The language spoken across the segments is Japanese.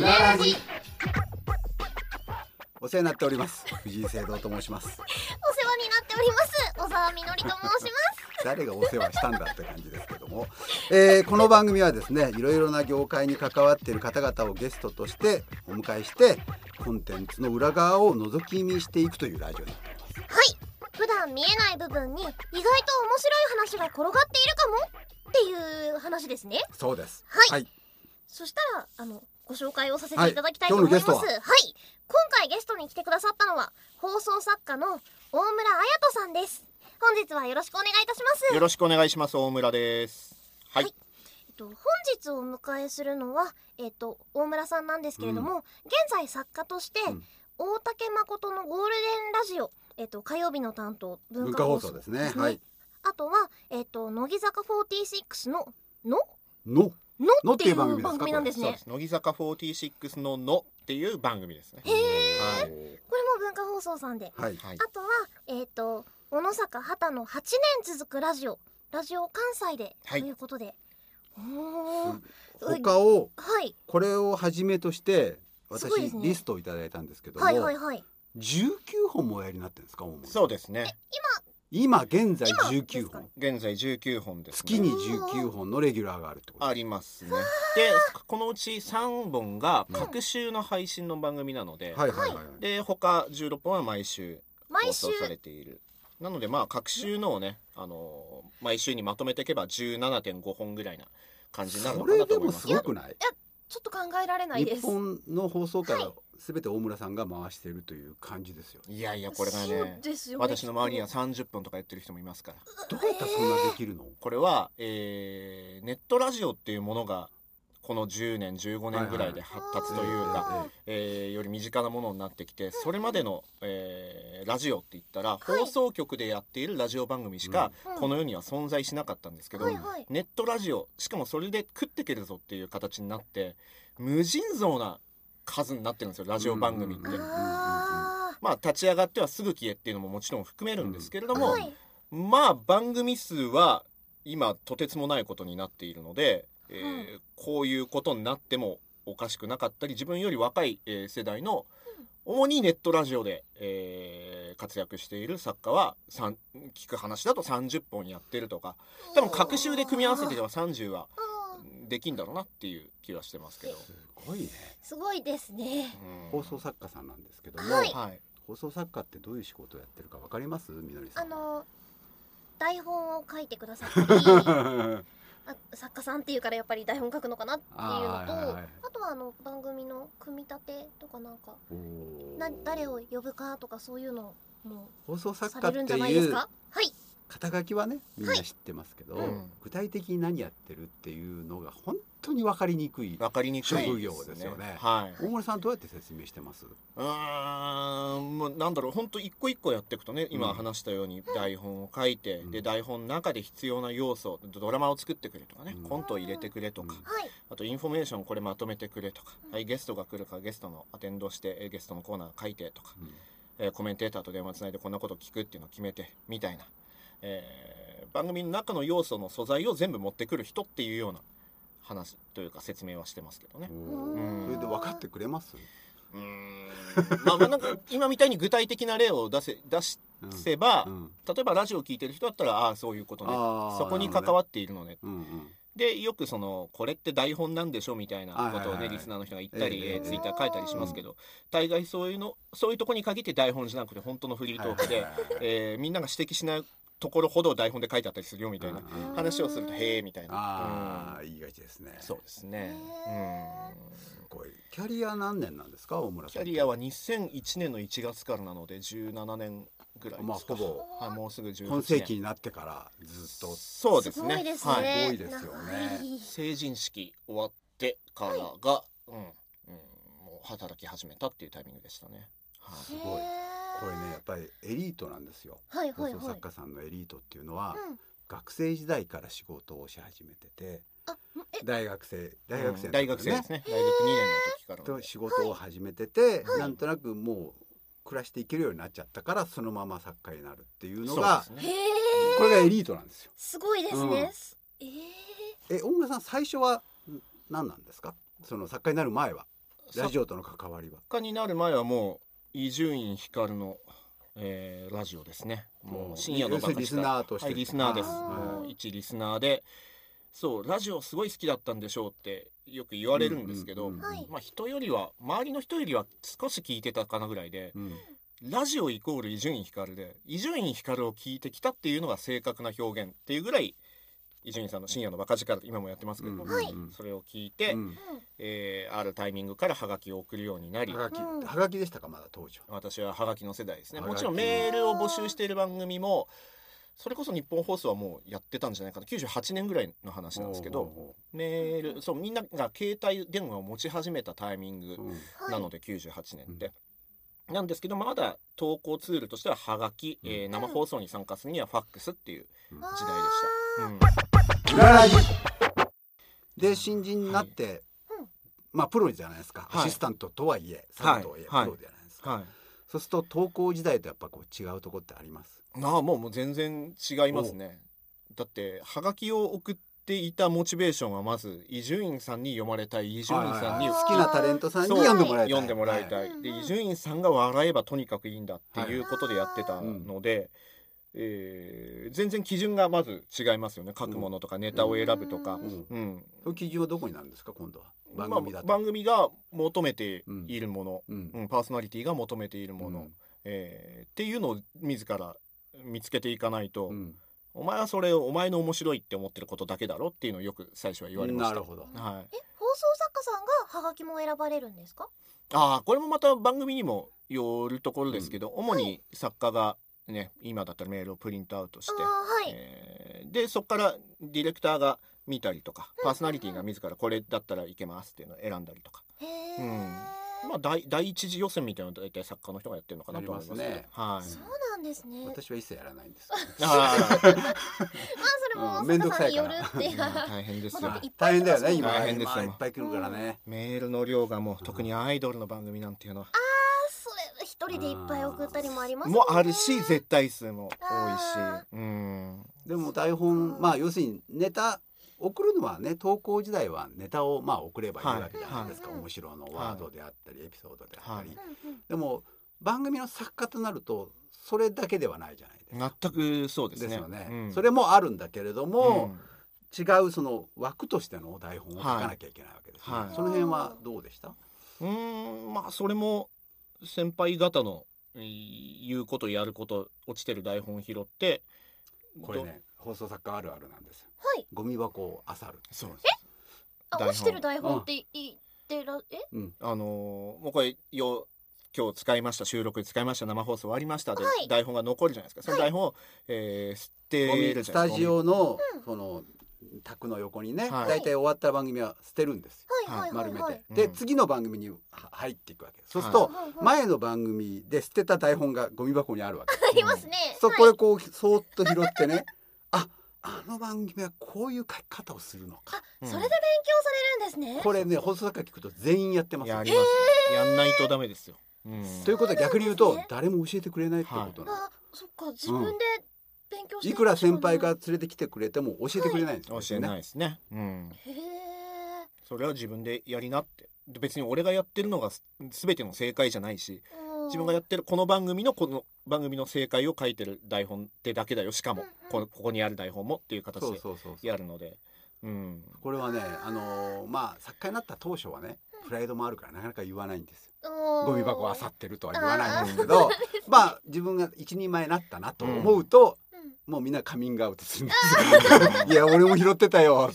ララジ。お世話になっております。藤井聖堂と申します。お世話になっております。小沢みのりと申します。誰がお世話したんだって感じですけども、えーこの番組はですねいろいろな業界に関わっている方々をゲストとしてお迎えしてコンテンツの裏側を覗き見していくというラジオになっております。はい。普段見えない部分に意外と面白い話が転がっているかもっていう話ですね。そうです。はい。はい、そしたらあのご紹介をさせてい。ただきたいと思います、はいは？い。今回ゲストに来てくださったのは放送作家の大村彩人さんです。本日はよろしくお願いいたします。よろしくお願いします。大村です。はい、はい。えっと、本日お迎えするのは、えっと、大村さんなんですけれども、現在作家として、うん。大竹誠のゴールデンラジオ、えっと、火曜日の担当文文化放送送ですね。はい。あとは、えっと、乃木坂46の「の」の？ののってていう番番組ですか組なんですね。乃木坂46ののっていう番組ですね。へえはい。これも文化放送さんで。はい。はい。あとはえっ、と小野坂畑の8年続くラジオ。ラジオ関西で、はい。ということで。おー。他をはい。これをはじめとして私ね。リストをいただいたんですけども、はいはいはい。19本もおやりになってるんですかそうですね。今現在今19ですか？本。現在19本です、ね、月に19本のレギュラーがあるってこと。ありますね。でこのうち3本が各週の配信の番組なので、はいはいはいはい。で他16本は毎週放送されている。なのでまあ各週のをね、あのー毎週にまとめていけば17.5本ぐらいな感じになるのかそれでもなと思います。すごくない？ちょっと考えられないで日す本の放送からはい全て大村さんが回しているという感じですよ。いやいやこれがね。私の周りにはきっ30分とかやってる人もいますから。どうやったらそんなできるの、これは、えーネットラジオっていうものがこの10年15年ぐらいで発達というか、えーより身近なものになってきてそれまでの、えーラジオって言ったら、はい。放送局でやっているラジオ番組しか、うん。この世には存在しなかったんですけど、はいはい。ネットラジオしかもそれで食ってけるぞっていう形になって無尽蔵な数になってるんですよラジオ番組って。うんうんあまあ立ち上がってはすぐ消えっていうのももちろん含めるんですけれども、ーはい。まあ番組数は今とてつもないことになっているので、えーこういうことになってもおかしくなかったり自分より若い、えー世代の主にネットラジオで、えー活躍している作家は聞く話だと30本やってるとか多分各週で組み合わせてれば30はできんだろうなっていう気はしてますけど、すごいね。すごいですね。うん。放送作家さんなんですけども、はい。はい放送作家ってどういう仕事をやってるかわかります？みのりさん。あの台本を書いてくださったり あ作家さんっていうからやっぱり台本書くのかなっていうのとあとはあの番組の組み立てとかなんかな誰を呼ぶかとかそういうのも放送作さ家ってれるんじゃないうすか？はい肩書きはねみんな知ってますけど、うん。具体的に何やってるっていうのが本当に分かりにくいわかりにくい職業ですよね。はい。大村さんどうやって説明してます？うーんもうなんだろう本当一個一個やっていくとね今うん。話したように台本を書いて、うん。で台本の中で必要な要素ドラマを作ってくれとかね、うん。コントを入れてくれとか、あとインフォメーションこれまとめてくれとか、うん。はい、ゲストが来るからゲストのアテンドしてえゲストのコーナー書いてとか、うん。えーコメンテーターと電話つないでこんなこと聞くっていうのを決めてみたいな、えー番組の中の要素の素材を全部持ってくる人っていうような話というか説明はしてますけどね。うん。それで分かってくれます、うーん。まあまあなんか今みたいに具体的な例を出せ出しうん。せば、うん。例えばラジオを聞いてる人だったらああそういうことね。そこに関わっているのね。うんうん。でよくそのこれって台本なんでしょみたいなことをはいはい。はいねリスナーの人が言ったり、えええーツイッター書いたりしますけど、大概そういうのそういうとこに限って台本じゃなくて本当のフリートークで、はいはいはいはい。えーみんなが指摘しないところほど台本で書いてあったりするよみたいなうんうん。話をするとへえみたいな、ああ、うん。言いがちですね。そうですね、へすごい。キャリア何年なんですか？大村さん。キャリアは2001年の1月からなので17年ぐらいですか、まあほぼ。はい、もうすぐ18年。今世紀になってからずっと。そうですね。すごいですね、はい、すごいですよね。成人式終わってからが、うん、うん、もう働き始めたっていうタイミングでしたね。はい。すごいこれねやっぱりエリートなんですよ。放はいはいはい。送作家さんのエリートっていうのは、うん。学生時代から仕事をし始めててあえ？大学生大学生うん大学生ですね。大学2年の時からとの。仕事を始めてて、はい。なんとなくもう暮らしていけるようになっちゃったからそのまま作家になるっていうのがですね。これがエリートなんですよ。すごいですね、うん。えええ大村さん最初はん何なんですか？その作家になる前は。ラジオとの関わりは。作家になる前はもう伊集院光の、えーラジオですね。もう深夜のバカリスナーとして。はいリスナーです。もう一リスナーで。そうラジオすごい好きだったんでしょうってよく言われるんですけど、まあ人よりは周りの人よりは少し聞いてたかなぐらいでうん。ラジオイコール伊集院光で伊集院光を聞いてきたっていうのが正確な表現っていうぐらい伊集院さんの深夜のバカ力今もやってますけども、うん。はい。それを聞いて、うん。えーあるタイミングからハガキを送るようになり。はがきうん。はがきでしたかまだ当時は私はハガキの世代ですね。もちろんメールを募集している番組もそれこそ日本放送はもうやってたんじゃないかな98年ぐらいの話なんですけどメールそうみんなが携帯電話を持ち始めたタイミングなので98年って。なんですけどまだ投稿ツールとしてはハガキ、えー生放送に参加するにはファックスっていう時代でした。ラジで新人になって、うんまあプロじゃないですか、はい。アシスタントとはいえサブとはいえ、はい。プロじゃないですか、はい。そうすると投稿時代とやっぱこう違うところってあります。ああもうもう全然違いますね。だってハガキを送っていたモチベーションはまず伊集院さんに読まれたい。伊集院さんにはい好きなタレントさんにそう。読んでもらいたい。読んでもらいたはいうんで伊集院さんが笑えばとにかくいいんだっていうことでやってたので、えー全然基準がまず違いますよね。書くものとかネタを選ぶとか、うん。うん。うん。その基準はどこになるんですか今度は？番組だまあ、と、番組が求めているもの、うん。うん。パーソナリティが求めているもの、うん。えーっていうのを自ら見つけていかないと、うん。お前はそれをお前の面白いって思ってることだけだろっていうのをよく最初は言われました。なるほど。はい、え放送作家さんがハガキも選ばれるんですか？ああこれもまた番組にもよるところですけど、主に作家がね今だったらメールをプリントアウトしてはい、えーでそこからディレクターが見たりとかパーソナリティが自らこれだったらいけますっていうのを選んだりとか、うん。まあ第第一次予選みたいなのは大体作家の人がやってるのかなと思いますね。はい。そうなんですね。まあ私は一切やらないんです。あ それもうんめんどくさいから大変ですよ。大い変だよね今。大変ですよ。今いっぱい来るからね、メールの量がもう特にアイドルの番組なんていうのは。それ一人でいっぱい送ったりもありますもあるし絶対数も多いし。あうん。でも台本まあ要するにネタ送るのはね投稿時代はネタをまあ送ればいいわけじゃないですか、はい。面白のワードであったり、エピソードであったり、はい。でも番組の作家となるとそれだけではないじゃないですか。全くそうですね。ですよね、うん。それもあるんだけれども、うん。違うその枠としての台本を書かなきゃいけないわけですね、はいはい。その辺はどうでした、うーんまあそれも先輩方のえー言うことやること落ちてる台本を拾ってこれね放送作家あるあるなんですよ。はい。ゴミ箱を漁る。そうです。あ台本。落ちてる台本って言ってらえ？うん。あのーもうこれよ今日使いました収録で使いました生放送終わりましたで、はい。台本が残るじゃないですか。その台本を、えー捨てゴミるじゃないですか。スタジオのうん。その卓の横にね、はい。大体終わった番組は捨てるんですよ。はいはい。はい丸めて、はい。でうん。次の番組には入っていくわけ。ですそうすると、はい。はい。はい前の番組で捨てた台本がゴミ箱にあるわけ。ありますね。そこでこうそーっと拾ってね。ああの番組はこういう書き方をするのか。うん。それで勉強されるんですね。これね放送作家聞くと全員やってます。よやります、やんないとダメですよ、うん、ということは逆に言うとね。誰も教えてくれないってことなの、あそっか。自分で勉強していくら先輩が連れてきてくれても教えてくれないんですよ、教えないですね、うん、へえそれは自分でやりなって。で別に俺がやってるのがす全ての正解じゃないし自分がやってるこの番組のこの番組の正解を書いてる台本ってだけだよ。しかもこのここにある台本もっていう形でやるので。うん。これはねあのーまあ作家になった当初はねプライドもあるからなかなか言わないんですよ。ゴミ箱を漁ってるとは言わないんですけどまあ自分が一人前になったなと思うと、もうみんなカミングアウトするんですよ。いや俺も拾ってたよ。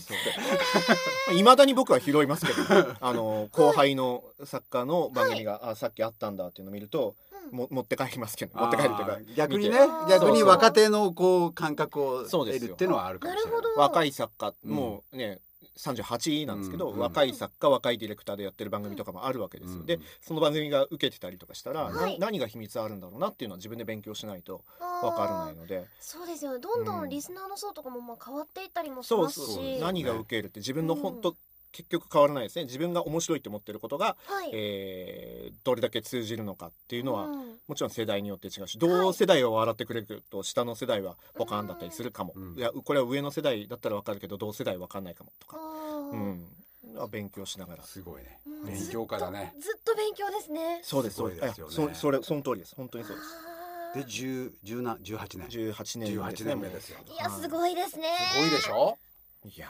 いまだに僕は拾いますけどあの後輩の作家の番組が、あさっきあったんだっていうのを見るとも持って帰りますけど持って帰るというか逆にね逆に若手のこう感覚をそうですよ得るっていうのはあるかもしれない。若い作家うんもうね38なんですけど、うん若い作家若いディレクターでやってる番組とかもあるわけですよ、うんでその番組が受けてたりとかしたら、なはい。何が秘密あるんだろうなっていうのは自分で勉強しないとわ分からないので。そうですよ。ねどんどうん。んリスナーの層とかもまあ変わっていったりもしそうますし。そうね何が受けるって自分のうん。本当、結局変わらないですね。自分が面白いって思ってることが、はい。えーどれだけ通じるのかっていうのは、うんもちろん世代によって違うし同世代は笑ってくれると下の世代はポカーンだったりするかも、うん。いやこれは上の世代だったら分かるけど同世代分かんないかもとか、うん、勉強しながら。すごいね。うん。勉強家だね。ずっと勉強ですね。そうです。すそうですそそれその通りです。本当にそうです。で10 10な18年。18年目です18ね年目ですよ。いやすごいですね。すごいでしょ？いや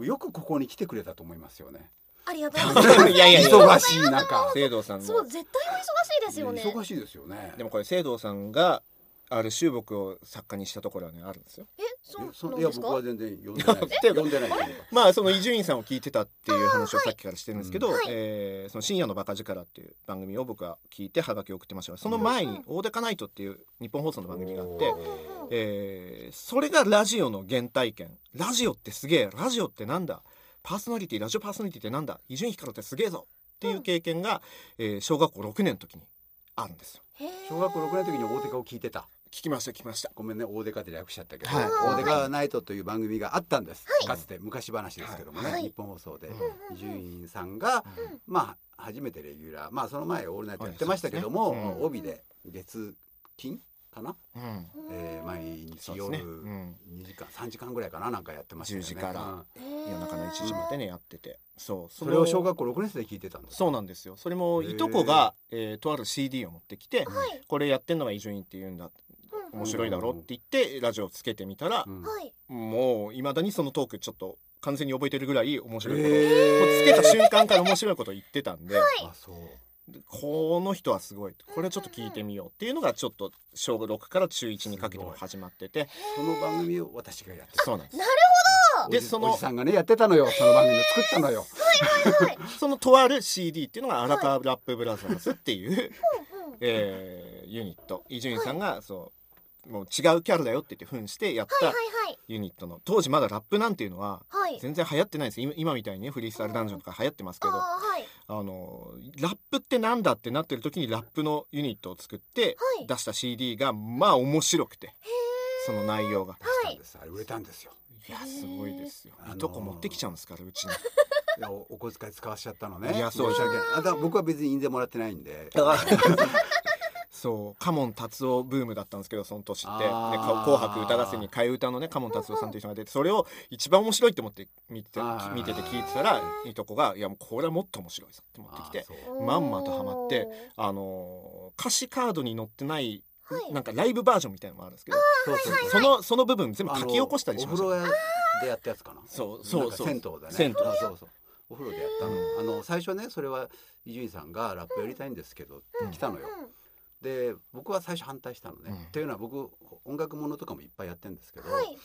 よくここに来てくれたと思いますよねありがとうございます。ー いやいやいや忙しい中聖堂さんのそう絶対お忙しいですよね。忙しいですよね。でもこれ聖堂さんがある種僕を作家にしたところはねあるんですよ。えそうなんですか？いや僕は全然呼んでないいや呼んでない。まあその伊集院さんを聞いてたっていう話をさっきからしてるんですけど、はい。えーその深夜のバカ力っていう番組を僕は聞いてハガキを送ってました。がその前に「オーデカナイト」っていう日本放送の番組があってえーそれがラジオの原体験。ラジオってすげえ。ラジオってなんだ？パーソナリティラジオパーソナリティってなんだ？伊集院光ってすげえぞ！っていう経験が、えー小学校6年の時にあるんですよ。小学校6年の時に大手カを聞いてた。聞きました聞きました。ごめんね大手カって略しちゃったけど、はい。大手カナイトという番組があったんです、かつて昔話ですけどもね、はい。日本放送で。うん。伊集院さんが、うん。まあ初めてレギュラーまあその前オールナイトやってましたけども、ね。うん。帯で月金かな、うん。えー毎日夜ね。うん。2時間3時間ぐらいかななんかやってましたよね。10時から。うん。夜中の1時までねやってて。そう。そそれを小学校6年生で聞いてたんですそうなんですよ。それもいとこが、えーとある CD を持ってきて、はい。これやってんのが伊集院って言うんだうん。面白いだろって言ってラジオつけてみたらもういまだにそのトークちょっと完全に覚えてるぐらい面白いこと、へー。もうつけた瞬間から面白いこと言ってたんで、あそう。でこの人はすごい。これちょっと聞いてみようっていうのがちょっと小6から中1にかけても始まってて。その番組を私がやってた。そうなんです。なるおじでそのおじさんがねやってたのよ。その番組を作ったのよ。ほどはい そのとある CD っていうのが「荒川ラップブラザーズ」っていう、うんえーユニット。伊集院さんがそうもう違うキャラだよって言って扮してやったはいはいユニットの。当時まだラップなんていうのははい。全然流行ってないんです。今今みたいにねフリースタイルダンジョンとか流行ってますけど。はいあのラップってなんだってなってる時にラップのユニットを作ってはい。出した CD がまあ面白くてその内容が。出したんですあれ売れたんですよ。いやすごいですよ。あのーいとこ持ってきちゃうんですからうちに。いやおお小遣い使わしちゃったのね。いやそう申し訳ない。僕は別に印税もらってないんでそうカモン達夫ブームだったんですけどその年って。であー。か紅白歌合戦に替え歌のねカモン達夫さんという人が出てそれを一番面白いって思って見て見てて聞いてたらいとこが「いやもうこれはもっと面白いぞ」って持ってきてまんまとハマってあのー歌詞カードに載ってないはい。なんかライブバージョンみたいなのもあるんですけどそのその部分全部書き起こしたりしました。お風呂屋でやったやつかな。そうそうそう。銭湯だね。銭湯。あそうそう。お風呂でやったの,、うんあの最初ねそれは伊集院さんがラップやりたいんですけどって来たのよ、うんで僕は最初反対したのね、うん。っていうのは僕音楽ものとかもいっぱいやってるんですけど、はい。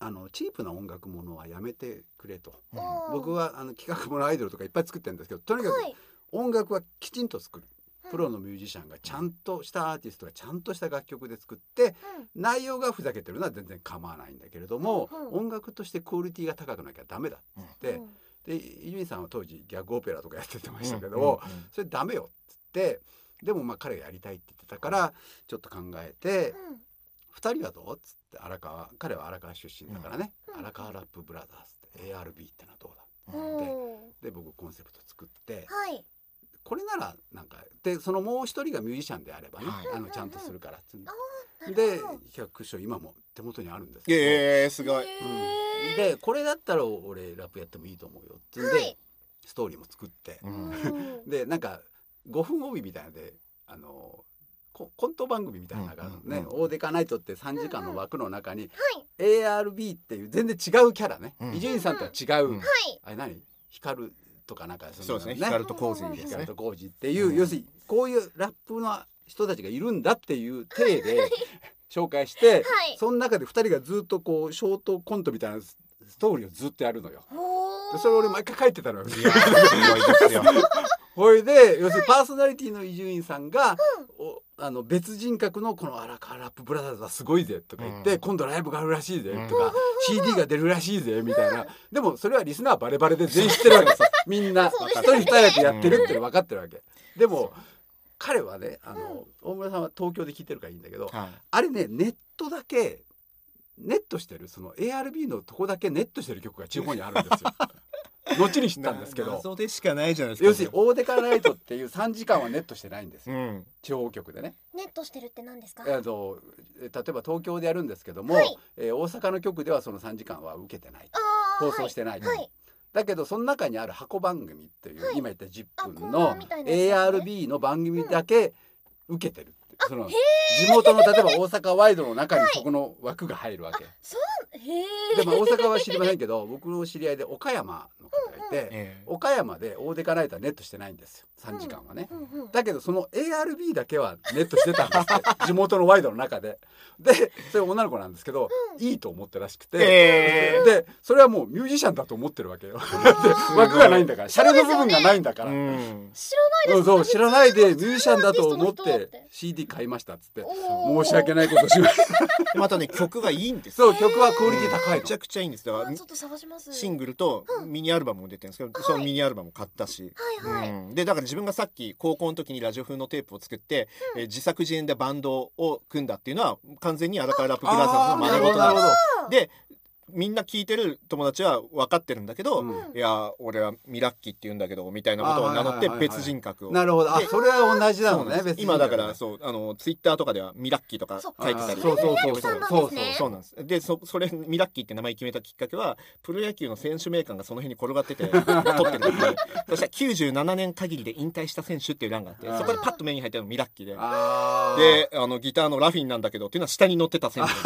あのチープな音楽ものはやめてくれと、うん。僕はあの企画ものアイドルとかいっぱい作ってるんですけどとにかくはい。音楽はきちんと作る。うんプロのミュージシャンがちゃんとしたアーティストがちゃんとした楽曲で作ってうん。内容がふざけてるのは全然構わないんだけれども、うん。うん。音楽としてクオリティが高くなきゃダメだっつって、うん。で伊集院さんは当時ギャグオペラとかやっててましたけど、うん。うん。うん。それダメよっつってでもまあ彼がやりたいって言ってたからちょっと考えてうん「二人はどう?」っつって荒川彼は荒川出身だからね、うん。荒川ラップブラザーズって ARB ってのはどうだうん。で僕コンセプト作ってはい。これならなんかでそのもう一人がミュージシャンであればね、はい。あのちゃんとするからっつうんで。なるでほど。企画書今も手元にあるんですけど、えー、すごい。うん。でこれだったら俺ラップやってもいいと思うよっつうんで、はい。ストーリーも作って、うんうん。でなんか5分帯みたいなのであのココント番組みたいなのがね、うんうんうん。オーデカナイトって3時間の枠の中にはい。ARB っていう全然違うキャラね。うん。伊集院さんとは違う、あれ何？光とかなんかそうですね。ね光とコーズですね。光と浩二っていう、うん。要するにこういうラップの人たちがいるんだっていう体で 紹介して、はい。その中で2人がずっとこうショートコントみたいなスストーリーをずっとやるのよ。それ俺毎回書いてたのよ。ほいで要するにパーソナリティの伊集院さんが、おあの別人格のこの「荒川ラップブラザーズはすごいぜ」とか言って、うん。今度ライブがあるらしいぜ」うん。とか、CD が出るらしいぜ」みたいな。でもそれはリスナーバレバレで全員知ってるわけですよ。みんな一人二人でやってるっての分かってるわけ。でも彼はねあの、大村さんは東京で聞いてるからいいんだけど、はい。あれねネットだけネットしてるその ARB のとこだけネットしてる曲が地方にあるんですよ。後に知ったんですけど。謎でしかないじゃないですか。要するに「オーデカナイト」っていう3時間はネットしてないんです。ようん。地方局でね。ネットしてるって何ですか？えーとえー例えば東京でやるんですけども、はい。えー大阪の局ではその3時間は受けてない放送してない、はい。だけどその中にある箱番組っていう、はい。今言った10分の ARB の番組だけ受けてるって、その地元の例えば大阪ワイドの中にそこの枠が入るわけ、そうでも大阪は知りませんけど 僕の知り合いで岡山の方がいて、ええ。岡山で大デカナイターネットしてないんですよ3時間はね、うんうんだけどその ARB だけはネットしてたんですって 地元のワイドの中で。でそれ女の子なんですけど、いいと思ったらしくて、えでそれはもうミュージシャンだと思ってるわけよ。だって枠がないんだからシャレの部分がないんだから、うん知らないそう知らないでミュージシャンだと思ってて CD 買いましたっつって。申し訳ないことしました。またね曲がいいんですよ。そう曲はクオリティ高いの。めちゃくちゃいいんです。だからあちょっと探します。シングルとミニアルバムも出てるんですけど、そのミニアルバムも買ったし、はいはい。うん。でだから自分がさっき高校の時にラジオ風のテープを作って、えー自作自演でバンドを組んだっていうのは完全に荒川ラップブラザーズの真似事なんですでみんな聞いてる友達は分かってるんだけど、うん。いや俺はミラッキーって言うんだけどみたいなことを名乗って別人格を。なるほど。あでそれは同じなのそうなんね今だからそうあのツイッターとかではミラッキーとか書いてたり。そうそうそうそう。そうそうなんです。でそそれミラッキーって名前決めたきっかけはプロ野球の選手名鑑がその辺に転がってて 取ってるんでそしたら97年限りで引退した選手っていう欄があってそこでパッと目に入ったのがミラッキーで。あー。であのギターのラフィンなんだけどっていうのは下に乗ってた選手。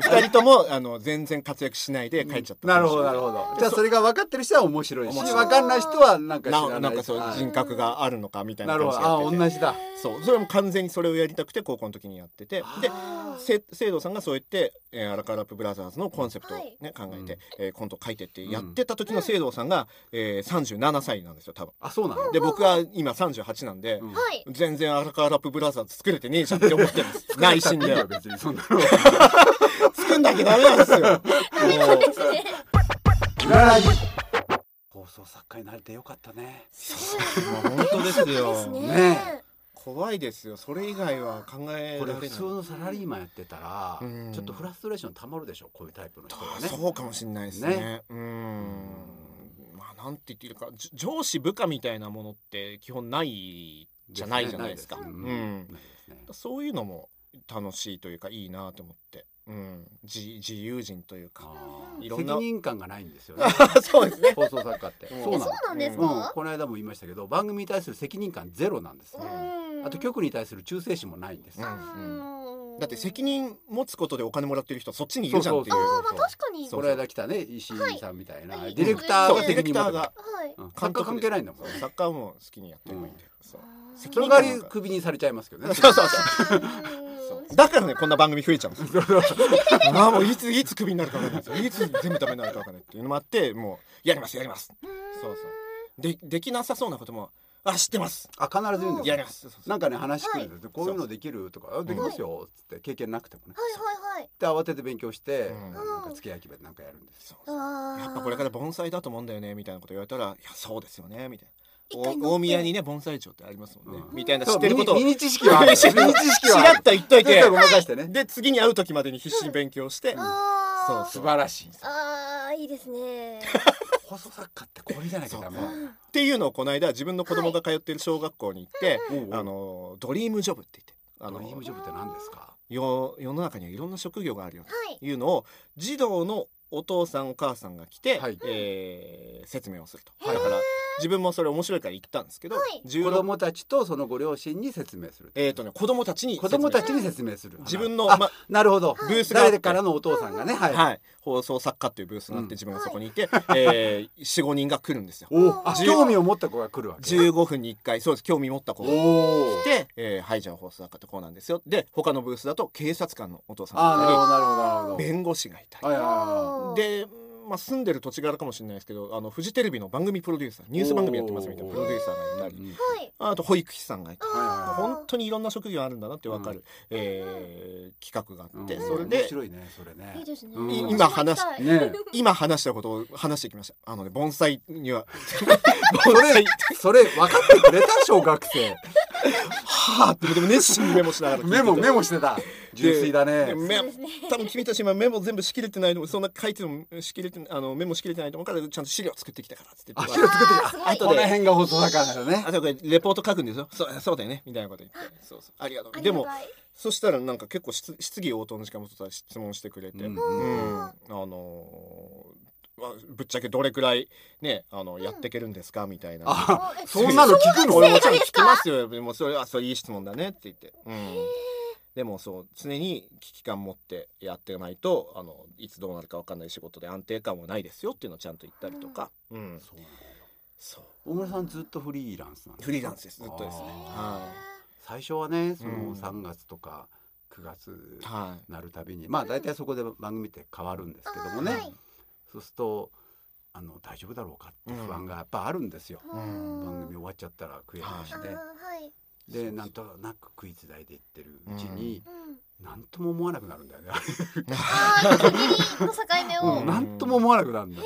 二人ともあの全然活躍しないで帰っちゃった。なるほどなるほど。じゃあそれが分かってる人は面白いし。分かんない人はなんか知らないななんかそうはい。人格があるのかみたいな感じあ同じだ。そう。それも完全にそれをやりたくて高校の時にやってて。で聖堂さんがそう言って、えー、アラカラップブラザーズのコンセプトを、ねはい。考えて、うん。えーコントを書いてってやってた時の聖堂さんが、えー、37歳なんですよ多分。あそうなので僕は今38なんで、うん。はい。全然アラカラップブラザーズ作れてねえじゃんって思ってるんです。内心いいでよ別にそんなの。作んなきゃダメなんですよラジ。放送作家になれてよかったね。すもう本当ですよね。ね。怖いですよ。それ以外は考えこれられない。普通のサラリーマンやってたらうん。ちょっとフラストレーションたまるでしょこういうタイプの人はね。そうかもしれないですね。ね。うん。まあなんて言っていいのかじ上司部下みたいなものって基本ないじゃないじゃないですかね。うん。そういうのも楽しいというかいいなと思って、うん、自自由人というか。いろんな。責任感がないんですよね。そうですね。放送作家って。そうなのそうなんですうん。かこの間も言いましたけど番組に対する責任感ゼロなんですね。うん。あと局に対する忠誠心もないんですだって責任持つことでお金もらってる人はそっちにいるじゃんっていう。そうそうあーまあ確かに。そうこの間来たね石井さんみたいな。はい。ディレクターがそう。ディレ責任持ってる。クターがはい。うん。作家関係ないんだもんサッカーも好きにやってればいいんだよ、そう。責その代わり任感が。クビにされちゃいますけどね。そうそうそう。うんだからねこんな番組増えちゃうんですよ。ああもういついつクビになるか分かんないですよ。いつ全部ダメになるか分かんないっていうのもあってもうやりますやります。そうそう。でできなさそうなこともあ知ってます。あ必ず言うんですよ。やります。なんかね話来るんでこういうのできるとかあできますよつって経験なくてもね。はいはいはい。で慌てて勉強してうん。なんか付け焼き場でなんかやるんですよ。やっぱこれから盆栽だと思うんだよねみたいなこと言われたら「いやそうですよね」みたいな大宮にね盆栽町ってありますもんね、うん。みたいな知ってることを。ミニ知識はあるミニ知識はしらっと言っといてちょっとごまかしてね。で次に会う時までに必死に勉強して、そう素晴らしいあーいいですね。放送作家ってこれじゃなきゃダメ。っていうのをこの間自分の子供が通ってる小学校に行って、うんあのドリームジョブって言ってあのドリームジョブって何ですか？よ世の中にはいろんな職業があるよはい。というのを児童のお父さんお母さんが来て、はい。えー説明をすると。だから自分もそれ面白いから行ったんですけど、はい。子16供たちとそのご両親に説明するえーとね、子供たちに子供たちに説説明する。自分のあまなるほど。ブースがあって。誰からのお父さんがね。はい、はい、放送作家っていうブースがあっうん。て自分がそこにいて、えー、45人が来るんですよ。おあ十興味を持った子が来るわけ。15分に1回そうです。興味持った子がおお来て、えー、はいじゃあ放送作家ってこうなんですよ。で他のブースだと警察官のお父さんあーなるほがどなるほどなるほど。いたり。弁護士がいたり、で、まあ、住んでる土地柄かもしれないですけどあのフジテレビの番組プロデューサーニュース番組やってますみたいなプロデューサーがいたり。いうんはい。あと保育士さんがいたり。本当にいろんな職業あるんだなって分かる、えー企画があって、うん。面それで白いねそれね。いいですね。今話し今話したことを話してきました。あのね盆栽には。それそれ分かってくれた小学生。はあってでも熱心にメモしながら聞いててメモメモしてた純粋だね。多分君たち今メモ全部しきれてないのそんな書いてもしきれてあのメモしきれてないと思うからちゃんと資料作ってきたからっつって言ってあ資料作ってきた。この辺が放送だからだね。あとこれレポート書くんです。よそうそうだよね。みたいなこと言って。そうそう。ありがとう。でもそしたらなんか結構質質疑応答の時間も質問してくれて、うん。うん。あのーまあぶっちゃけどれくらいねあの、やっていけるんですか？みたいな。そんなの聞くの？俺もちろん聞きますよ。でもそれはそれいい質問だねって言って。うん。でもそう常に危機感持ってやってないとあのいつどうなるかわかんない仕事で安定感はないですよっていうのをちゃんと言ったりとか。うん。そう。なんだそう。大村さんずっとフリーランスなんですか？フリーランスです。ずっとですねは最初はねそのうん。3月とか9月はい。なるたびにまあ大体そこで番組って変わるんですけどもね、あーはい。そうするとあの大丈夫だろうかって不安がやっぱあるんですよ、うん番組終わっちゃったら食えない。しあーね、はいでなんとなくクイズ代で言ってるうちに、うん。なんとも思わなくなるんだよね、あー区切りの境目を。うん、なんとも思わなくなるんだよ、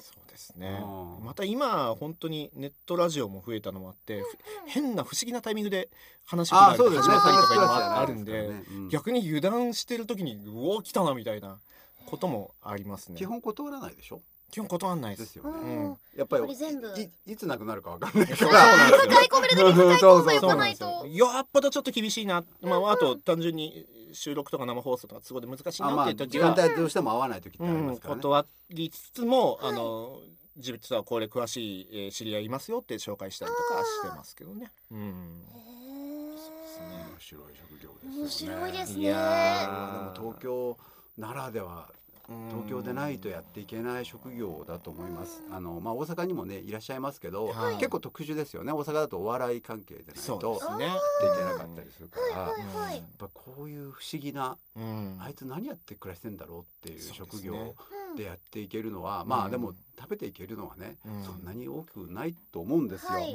そうですね。うん。また今本当にネットラジオも増えたのもあって、ふ変な不思議なタイミングで話が始まったりとかいうのもそんなああるんでね。うん逆に油断してる時にうお来たなみたいなこともありますね。基本断らないでしょ？基本断んないでですすよね、うん。やっぱり全部。いいつなくなるかわかんないかそうらなんですよ。抱え込めるだけ抱え込んでおかないとよ。やっぱとちょっと厳しいな、まあ、あと単純に収録とか生放送とか都合で難しいなっていう時時間は、帯どうしても合わない時ってありうん、ますからね、断りつつも、はい。あの実はこれ詳しい、えー知り合いいますよって紹介したりとかしてますけどね。うん。へ面白い職業ですよね。白いですね。でも東京ならでは東京でないとやっていけない職業だと思います。あのまあ大阪にもねいらっしゃいますけど、はい。結構特殊ですよね。大阪だとお笑い関係でないとやですね。っていけなかったりするから、はいやっぱこういう不思議なうん。あいつ何やって暮らしてんだろうっていう職業でやっていけるのは、まうん。あでも食べていけるのはね、うんそんなに大きくないと思うんですよ。や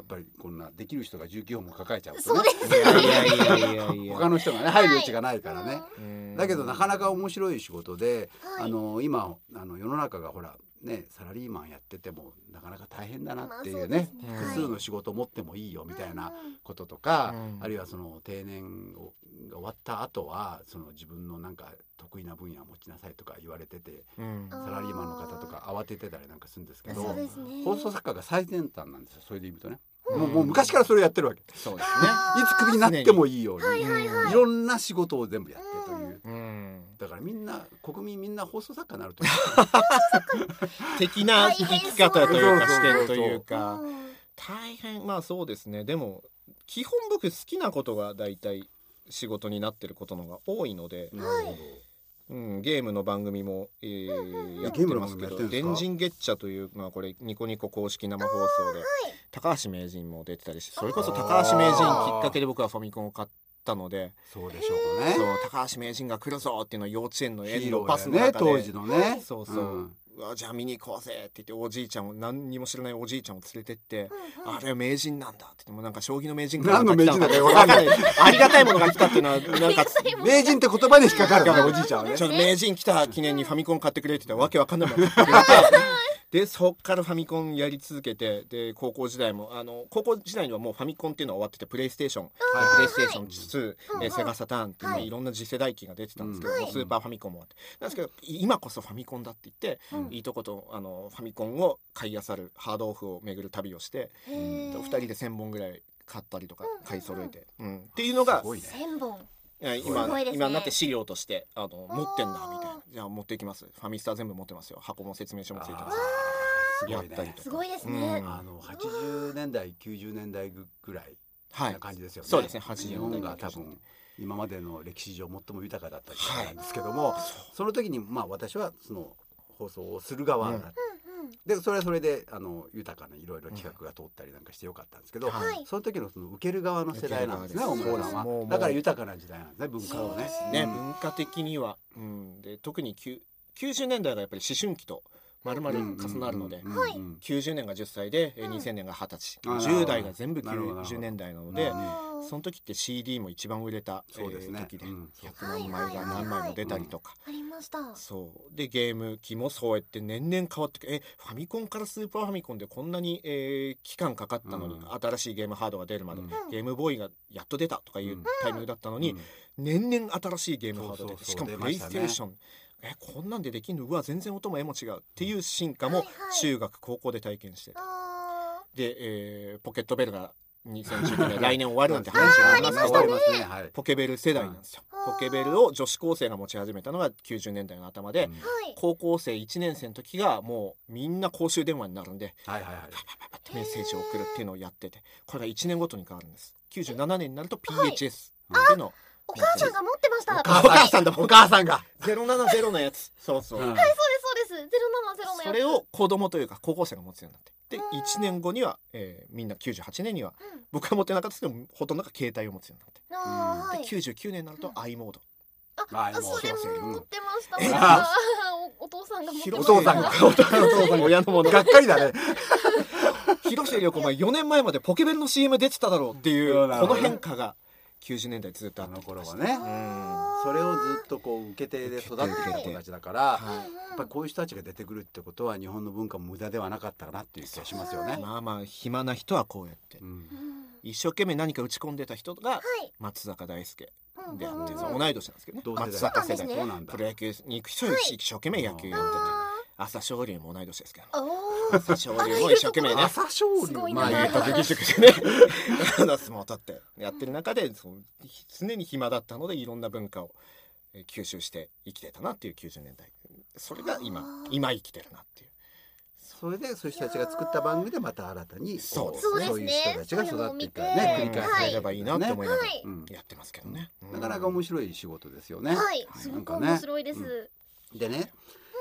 っぱりこんなできる人が19本も抱えちゃうとねそうですいやいやいやいやいや。他の人がね入る余地がないからね。うんだけどなかなか面白い仕事で、はいあの今あの世の中がほらねサラリーマンやっててもなかなか大変だなっていうね,、まあそうね。複数の仕事を持ってもいいよみたいなこととか、うん。あるいはその定年をが終わった後はその自分のなんか得意な分野を持ちなさいとか言われててうん。あサラリーマンの方とか慌ててたりなんかするんですけどね。放送作家が最先端なんですよそれで言うとね、うん。もうもう昔からそれをやってるわけ。いそうですね。つクビになってもいいように、はいはいはい。いろんな仕事を全部やってみんな国民みんな放送作家になると。的な生き方というか視点というか。うん大変。まあそうですねでも基本僕好きなことが大体仕事になってることのが多いので、なるほうん、ゲームの番組も、えーやってますけど「番組やってんですか電人月茶」という、まあ、これニコニコ公式生放送で高橋名人も出てたりしてそれこそ高橋名人きっかけで僕はファミコンを買ったのでどそうでしょうね。そう高橋名人が来るぞっていうのを幼稚園のヒ園のーローだよねパスの中で。当時のね。そうそう、うん。じゃあ見に行こうぜって言っておじいちゃんを何にも知らないおじいちゃんを連れてって、あれは名人なんだって言ってもなんか将棋の名人何の名人だかない。ありがたいものが来たっていうのはなんか名人って言葉で引っかかるからおじいちゃんはね。ちょっと名人来た記念にファミコン買ってくれって言ったらわけわかんないもんでそっからファミコンやり続けてで高校時代もあの高校時代にはもうファミコンっていうのは終わっててプレイステーション、はい。プレイステーション2、はいえーセガサターンっていう、い。い、ろんな次世代機が出てたんですけど、スーパーファミコンもあって。なんですけど今こそファミコンだって言って、うん。いいとことあのファミコンを買い漁るハードオフを巡る旅をして、へー。2人で1,000本ぐらい買ったりとかうん買い揃えて、うん。っていうのがすごいね今ごい。ですね。今になって資料としてあの持ってんだみたいな。じゃあ持っていきます。ファミスタ全部持ってますよ。箱も説明書もついてますすごいね。やったりとか。すごいですうん。ねあの80年代90年代ぐらいはい。な感じですよね。そうですね。80日年代本が多分今までの歴史上最も豊かだった時代なんですけども、その時にまあ私はその放送をする側だっでそれはそれであの豊かないろいろ企画が通ったりなんかしてよかったんですけど、はい。その時のその受ける側の世代なんですね受けるオモーラン側ですもうもう。はだから豊かな時代なんですね文化そうのね。ね、うん。文化的には、うん、で特にきゅ90年代がやっぱり思春期とまるまる重なるので、うんうんうんはい。うん90年が10歳で、えーうん2000年が20歳、あなるほど。10代が全部なるほどなるほど。90年代なので、その時って CD も一番売れた、そうですね。えー時で、うん。100万枚が何枚も出たりとか、ありました。そう。でゲーム機もそうやって年々変わってくえファミコンからスーパーファミコンでこんなに、えー期間かかったのに、うん。新しいゲームハードが出るまで、うん。ゲームボーイがやっと出たとかいううん。タイミングだったのに、うん。年々新しいゲームハード出てそうそうそう。しかもプレイステーション、えこんなんでできんの？うわ全然音も絵も違う。っていう進化もはいはい。中学高校で体験して、あで、えーポケットベルが2019年来年終わるなんて話がありますけどね。ね。はい。ポケベル世代なんですよ。うんポケベルを女子高生が持ち始めたのが90年代の頭で、うん。はい。高校生1年生の時がもうみんな公衆電話になるんではいはいはい。メッセージを送るっていうのをやっててこれが1年ごとに変わるんです97年になるとはい PHS っていうのをお母さんが持ってましたおはい母さんだお母さんが070のやつそうそう、うんそうですそうです。ゼロ七ゼロのやつ。それを子供というか高校生が持つようになって。でうん。1年後には、えーみんな98年にはうん。僕は持ってなかったですけどほとんどが携帯を持つようになって、あーはい。で99年になるとうん。i モード。あああそれ持ってました。えまたおお父さんが持ってました。お父さんがお父さんが親のもの。がっかりだね。広末涼子お前4年前までポケベルの CM 出てただろうっていうこの変化が90年代ずっとあった頃はねそれをずっとこう受け手で育ってきた子たちだからはうんうんやっぱりこういう人たちが出てくるってことは日本の文化も無駄ではなかったかなっていう気がしますよね。はい。まあまあ暇な人はこうやって。うん。うん一生懸命何か打ち込んでた人がはい松坂大輔うん。であって同い年なんですけどね。同世代。松坂世代。そうなんですね。そうなんだプ。ロ野球に行く人は一生懸命野球やって。てあ朝青龍も同い年ですけど。朝青龍も一生懸命ね。朝青龍。まあまあ、いいかえーと義塾でね。あの相撲を取ってやってる中でその常に暇だったのでいろんな文化をえー吸収して生きてたなっていう90年代。それが今今生きてるなっていう。それでそういう人たちが作った番組でまた新たにそうですそうですね。そういう人たちが育っていくからね繰り返されればいいなって思いながらやってますけどね、なかなか面白い仕事ですよね。はい。すごく面白いです。うん。でね、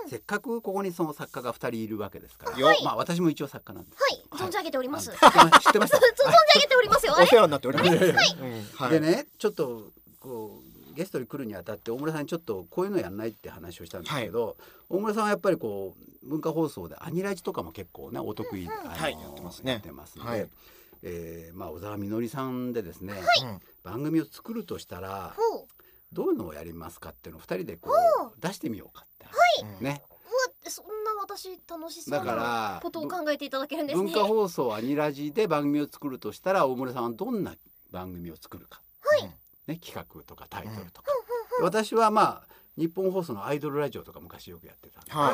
せっかくここにその作家が二人いるわけですから、はい。まあ私も一応作家なんです。はい。存じ上げております。あ知ってま知ってまし存じ上げておりますよ。あれ？お世話になっております、うん。た。はい。でね、ちょっとこうゲストに来るにあたって大村さんにちょっとこういうのやんないって話をしたんですけど、大村さんはやっぱりこう文化放送でアニラジとかも結構ねお得意で、あのはい。やってますねやってますので、はい。えーまあ小沢みのりさんでですね、うん。番組を作るとしたらほう。どういうのをやりますかっていうのを二人でこほう。出してみようかって、うんね。うわそんな私楽しそうだかならことを考えていただけるんですね。文化放送アニラジで番組を作るとしたら大村さんはどんな番組を作るか、ね、企画とかタイトルとか、私はまあ日本放送のアイドルラジオとか昔よくやってたんで、は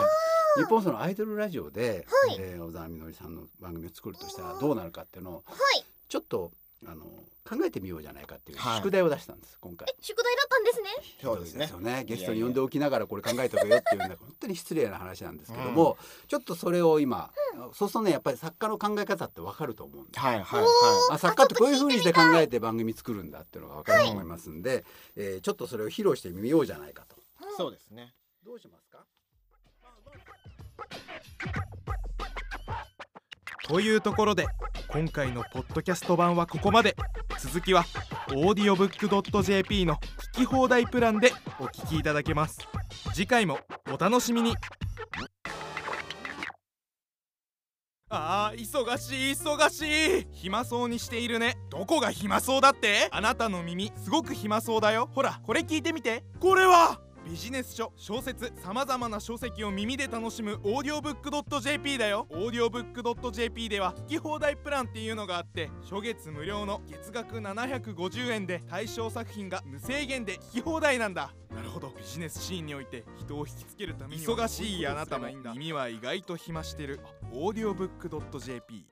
い。日本放送のアイドルラジオで、はい。えー小沢みのりさんの番組を作るとしたらどうなるかっていうのをはい。ちょっとあの考えてみようじゃないかっていうはい。宿題を出したんです今回。宿題だったんですね。そうですね。ね。ゲストに呼んでおきながらこれ考えておけよっていうのは本当に失礼な話なんですけども、ちょっとそれを今、そうするとねやっぱり作家の考え方ってわかると思うんではいはいおはーあ作家ってこういうふうにして考あえて番組作るんだっていうのが分かると思いますんで、えーちょっとそれを披露してみようじゃないかと。いそうですね。どうしますかというところで今回のポッドキャスト版はここまで続きはオーディオブックドット JP の聞き放題プランでお聞きいただけます。次回もお楽しみに。あー忙しい忙しい。暇そうにしているね。どこが暇そうだって？あなたの耳すごく暇そうだよ。ほらこれ聞いてみて。これはビジネス書小説さまざまな書籍を耳で楽しむオーディオブックドット JP だよ。オーディオブックドット JP では聞き放題プランっていうのがあって初月無料の月額750円で対象作品が無制限で聞き放題なんだ。なるほど。ビジネスシーンにおいて人を引きつけるために忙しいあなたも耳は意外と暇してる。オーディオブックドット JP